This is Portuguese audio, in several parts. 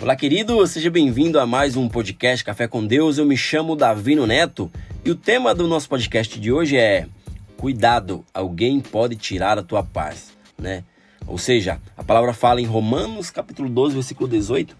Olá, querido, seja bem-vindo a mais um podcast Café com Deus. Eu me chamo Davino Neto e o tema do nosso podcast de hoje é Cuidado, alguém pode tirar a tua paz, né? Ou seja, a palavra fala em Romanos capítulo 12, versículo 18,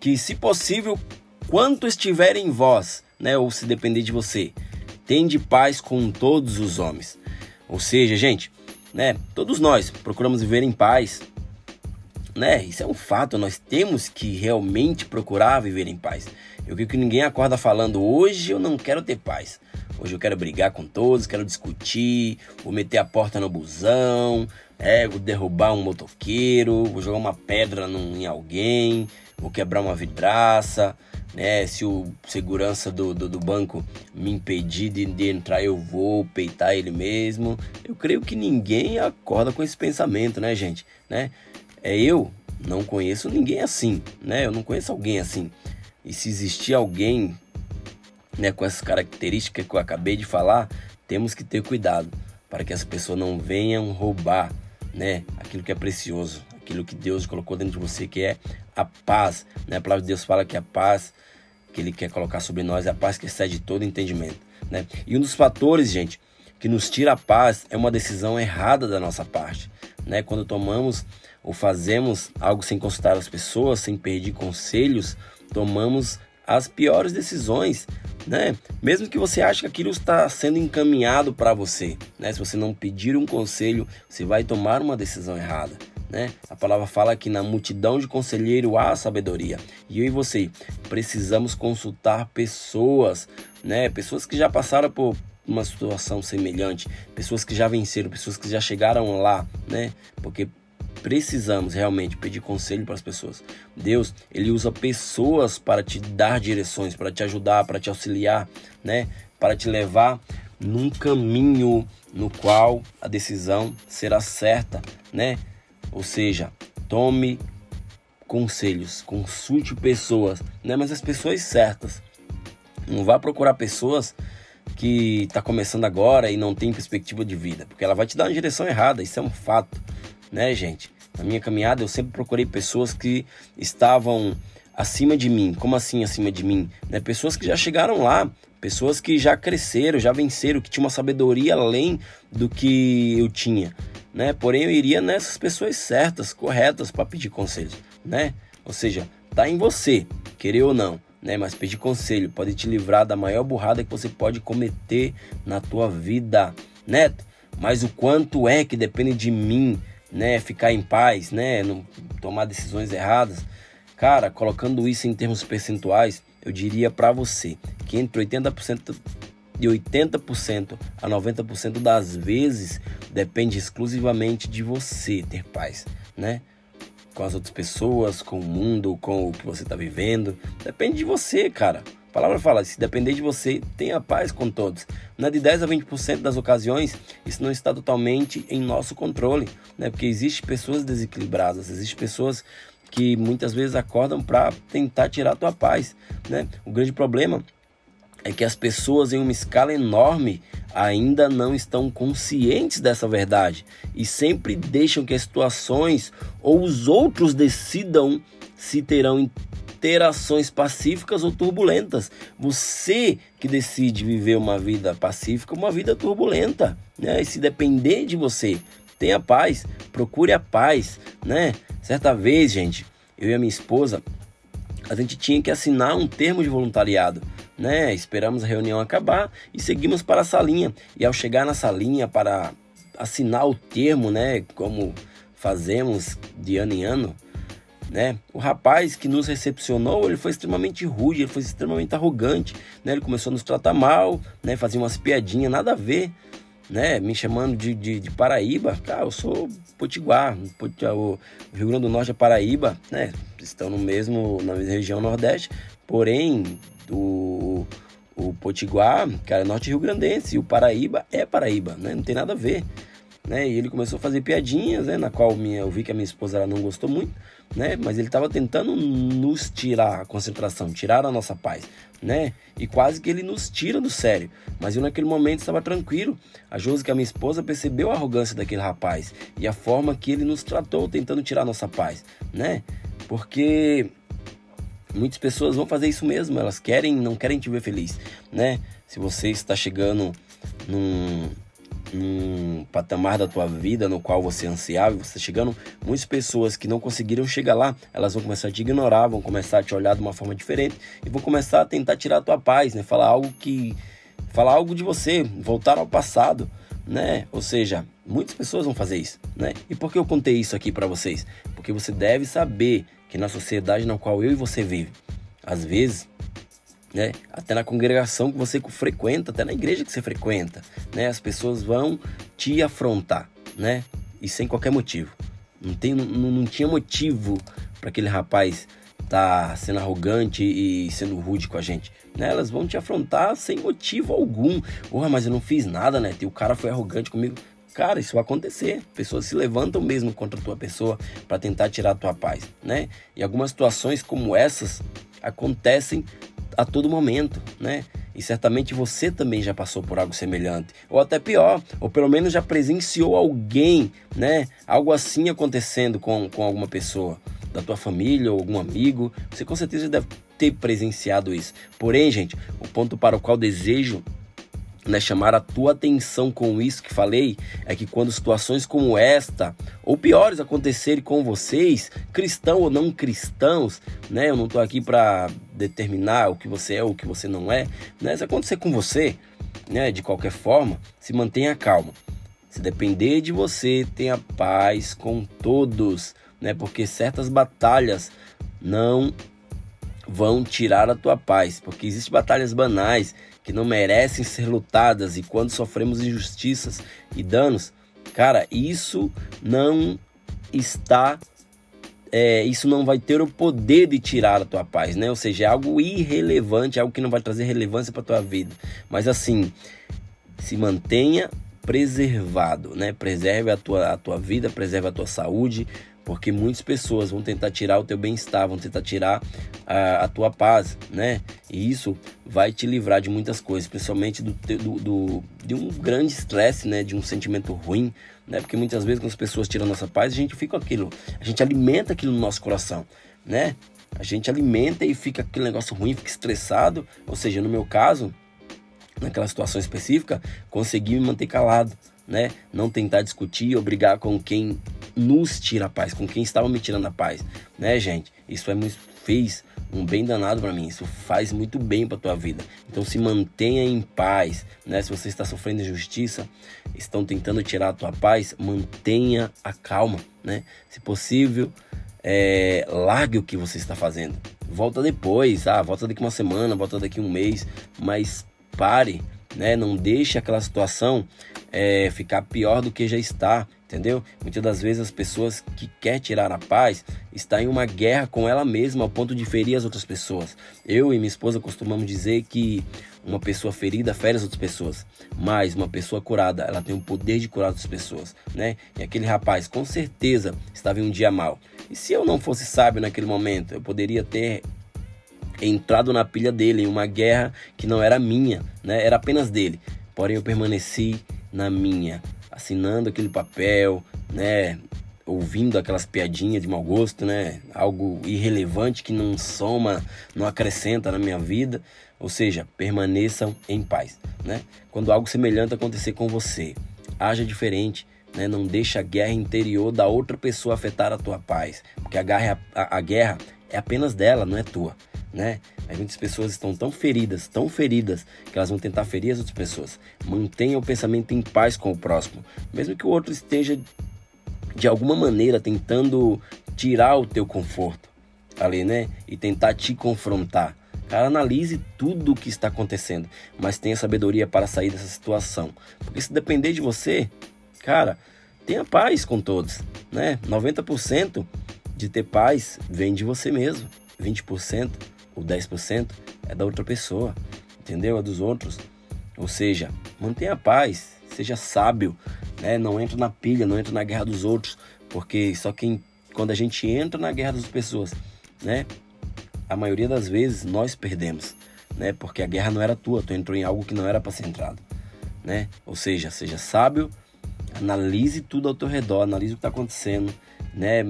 que se possível, quanto estiver em vós, né, ou se depender de você, tende paz com todos os homens. Ou seja, gente, né, todos nós procuramos viver em paz, né? Isso é um fato, nós temos que realmente procurar viver em paz. Eu vi que ninguém acorda falando hoje eu não quero ter paz. Hoje eu quero brigar com todos, quero discutir, vou meter a porta no busão, é, vou derrubar um motoqueiro, vou jogar uma pedra num, em alguém, vou quebrar uma vidraça, né? Se o segurança do, do, do banco me impedir de, de, entrar, eu vou peitar ele mesmo. Eu creio que ninguém acorda com esse pensamento, né, gente? Né? É eu não conheço ninguém assim, né? Eu não conheço alguém assim. E se existir alguém, né, com essas características que eu acabei de falar, temos que ter cuidado para que essa pessoa não venham roubar, né, aquilo que é precioso, aquilo que Deus colocou dentro de você, que é a paz, né? A palavra de Deus fala que a paz que ele quer colocar sobre nós é a paz que excede todo entendimento, né? E um dos fatores, gente, que nos tira a paz é uma decisão errada da nossa parte, né? Quando tomamos ou fazemos algo sem consultar as pessoas, sem pedir conselhos, tomamos as piores decisões, né? Mesmo que você ache que aquilo está sendo encaminhado para você, né? Se você não pedir um conselho, você vai tomar uma decisão errada, né? A palavra fala que na multidão de conselheiro há sabedoria. E eu e você precisamos consultar pessoas, né? Pessoas que já passaram por uma situação semelhante, pessoas que já venceram, pessoas que já chegaram lá, né? Porque precisamos realmente pedir conselho para as pessoas. Deus, ele usa pessoas para te dar direções, para te ajudar, para te auxiliar, né? Para te levar num caminho no qual a decisão será certa, né? Ou seja, tome conselhos, consulte pessoas, né? Mas as pessoas certas. Não vá procurar pessoas que está começando agora e não tem perspectiva de vida, porque ela vai te dar uma direção errada, isso é um fato, né, gente? Na minha caminhada, eu sempre procurei pessoas que estavam acima de mim. Como assim acima de mim? Né? Pessoas que já chegaram lá, pessoas que já cresceram, já venceram, que tinham uma sabedoria além do que eu tinha. Né? Porém, eu iria nessas pessoas certas, corretas, para pedir conselhos. Né? Ou seja, tá em você, querer ou não. Né? Mas pedir conselho pode te livrar da maior burrada que você pode cometer na tua vida. Né? Mas o quanto é que depende de mim né, ficar em paz, né, não tomar decisões erradas. Cara, colocando isso em termos percentuais, eu diria para você que entre 80% de 80% a 90% das vezes depende exclusivamente de você ter paz, né? Com as outras pessoas, com o mundo, com o que você está vivendo. Depende de você, cara. A palavra fala: se depender de você, tenha paz com todos. É de 10 a 20% das ocasiões, isso não está totalmente em nosso controle, né? Porque existem pessoas desequilibradas, existem pessoas que muitas vezes acordam para tentar tirar a tua paz, né? O grande problema é que as pessoas em uma escala enorme ainda não estão conscientes dessa verdade e sempre deixam que as situações ou os outros decidam se terão interações pacíficas ou turbulentas. Você que decide viver uma vida pacífica, uma vida turbulenta, né? E se depender de você, tenha paz, procure a paz, né? Certa vez, gente, eu e a minha esposa, a gente tinha que assinar um termo de voluntariado, né? Esperamos a reunião acabar e seguimos para a salinha. E ao chegar na salinha para assinar o termo, né, como fazemos de ano em ano, né? O rapaz que nos recepcionou, ele foi extremamente rude, ele foi extremamente arrogante, né? Ele começou a nos tratar mal, né? Fazia umas piadinhas, nada a ver, né? Me chamando de, de, de Paraíba. Cara, eu sou Potiguar, o Rio Grande do Norte é Paraíba, né? Estão no mesmo, na mesma região Nordeste, porém, o, o Potiguar, cara, é norte rio grandense, e o Paraíba é Paraíba, né? Não tem nada a ver né? E ele começou a fazer piadinhas, né? Na qual minha, eu vi que a minha esposa ela não gostou muito, né? Mas ele estava tentando nos tirar a concentração, tirar a nossa paz, né? E quase que ele nos tira do sério. Mas eu naquele momento estava tranquilo. A Josi, que é a minha esposa, percebeu a arrogância daquele rapaz e a forma que ele nos tratou, tentando tirar a nossa paz, né? Porque Muitas pessoas vão fazer isso mesmo, elas querem, não querem te ver feliz, né? Se você está chegando num, num patamar da tua vida no qual você ansiava, você está chegando, muitas pessoas que não conseguiram chegar lá, elas vão começar a te ignorar, vão começar a te olhar de uma forma diferente e vão começar a tentar tirar a tua paz, né? Falar algo que falar algo de você, voltar ao passado, né? Ou seja, muitas pessoas vão fazer isso, né? E por que eu contei isso aqui para vocês? Porque você deve saber que na sociedade na qual eu e você vive, às vezes né? Até na congregação que você frequenta, até na igreja que você frequenta, né? As pessoas vão te afrontar, né? E sem qualquer motivo. Não, tem, não, não tinha motivo para aquele rapaz tá sendo arrogante e sendo rude com a gente. Né? Elas vão te afrontar sem motivo algum. Porra, mas eu não fiz nada, né? O cara foi arrogante comigo. Cara, isso vai acontecer. Pessoas se levantam mesmo contra a tua pessoa para tentar tirar a tua paz, né? E algumas situações como essas acontecem a todo momento, né? E certamente você também já passou por algo semelhante, ou até pior, ou pelo menos já presenciou alguém, né? Algo assim acontecendo com, com alguma pessoa da tua família ou algum amigo. Você com certeza deve ter presenciado isso. Porém, gente, o ponto para o qual desejo né, chamar a tua atenção com isso que falei é que quando situações como esta ou piores acontecerem com vocês, cristão ou não cristãos, né, eu não estou aqui para determinar o que você é ou o que você não é, né, se acontecer com você, né, de qualquer forma, se mantenha calmo. Se depender de você, tenha paz com todos, né, porque certas batalhas não vão tirar a tua paz, porque existem batalhas banais que não merecem ser lutadas e quando sofremos injustiças e danos, cara, isso não está é, isso não vai ter o poder de tirar a tua paz, né? Ou seja, é algo irrelevante, algo que não vai trazer relevância para tua vida. Mas assim, se mantenha preservado, né? Preserve a tua, a tua vida, preserve a tua saúde, porque muitas pessoas vão tentar tirar o teu bem-estar, vão tentar tirar a, a, tua paz, né? E isso vai te livrar de muitas coisas, principalmente do, do, do de um grande estresse, né? De um sentimento ruim, né? Porque muitas vezes quando as pessoas tiram a nossa paz, a gente fica aquilo, a gente alimenta aquilo no nosso coração, né? A gente alimenta e fica aquele negócio ruim, fica estressado. Ou seja, no meu caso, naquela situação específica, consegui me manter calado, né? Não tentar discutir ou brigar com quem nos tira a paz, com quem estava me tirando a paz, né, gente? Isso é muito fez um bem danado para mim. Isso faz muito bem para tua vida. Então se mantenha em paz, né? Se você está sofrendo injustiça, estão tentando tirar a tua paz, mantenha a calma, né? Se possível, é, largue o que você está fazendo. Volta depois, ah, volta daqui uma semana, volta daqui um mês, mas pare, né? Não deixe aquela situação é, ficar pior do que já está, entendeu? Muitas das vezes as pessoas que quer tirar a paz está em uma guerra com ela mesma ao ponto de ferir as outras pessoas. Eu e minha esposa costumamos dizer que uma pessoa ferida fere as outras pessoas, mas uma pessoa curada, ela tem o poder de curar outras pessoas, né? E aquele rapaz com certeza estava em um dia mal. E se eu não fosse sábio naquele momento, eu poderia ter entrado na pilha dele em uma guerra que não era minha, né? Era apenas dele. Porém eu permaneci na minha, assinando aquele papel, né? Ouvindo aquelas piadinhas de mau gosto, né? Algo irrelevante que não soma, não acrescenta na minha vida. Ou seja, permaneçam em paz, né? Quando algo semelhante acontecer com você, haja diferente, né? Não deixe a guerra interior da outra pessoa afetar a tua paz, porque a guerra, a, a guerra é apenas dela, não é tua né? Aí muitas pessoas estão tão feridas, tão feridas, que elas vão tentar ferir as outras pessoas. Mantenha o pensamento em paz com o próximo, mesmo que o outro esteja de alguma maneira tentando tirar o teu conforto ali, né? E tentar te confrontar. Cara, analise tudo o que está acontecendo, mas tenha sabedoria para sair dessa situação. Porque se depender de você, cara, tenha paz com todos, né? 90% de ter paz vem de você mesmo. 20% o 10% é da outra pessoa, entendeu? É dos outros. Ou seja, mantenha a paz, seja sábio, né? Não entre na pilha, não entre na guerra dos outros, porque só quem quando a gente entra na guerra das pessoas, né? A maioria das vezes nós perdemos, né? Porque a guerra não era tua, tu entrou em algo que não era para ser entrado, né? Ou seja, seja sábio, analise tudo ao teu redor, analise o que está acontecendo, né?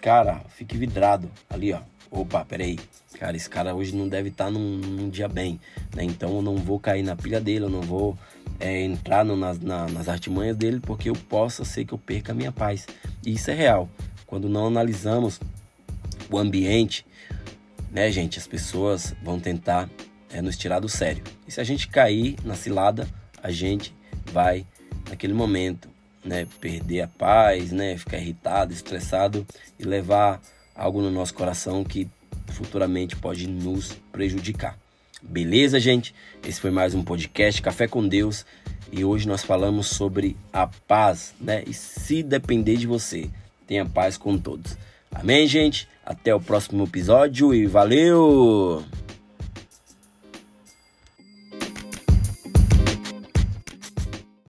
Cara, fique vidrado ali, ó opa, peraí, cara, esse cara hoje não deve estar tá num, num, dia bem, né? Então eu não vou cair na pilha dele, eu não vou é, entrar no, nas, na, nas artimanhas dele, porque eu possa ser que eu perca a minha paz. E isso é real. Quando não analisamos o ambiente, né, gente, as pessoas vão tentar é, nos tirar do sério. E se a gente cair na cilada, a gente vai, naquele momento, né, perder a paz, né, ficar irritado, estressado e levar algo no nosso coração que futuramente pode nos prejudicar. Beleza, gente? Esse foi mais um podcast Café com Deus e hoje nós falamos sobre a paz, né? E se depender de você, tenha paz com todos. Amém, gente? Até o próximo episódio e valeu!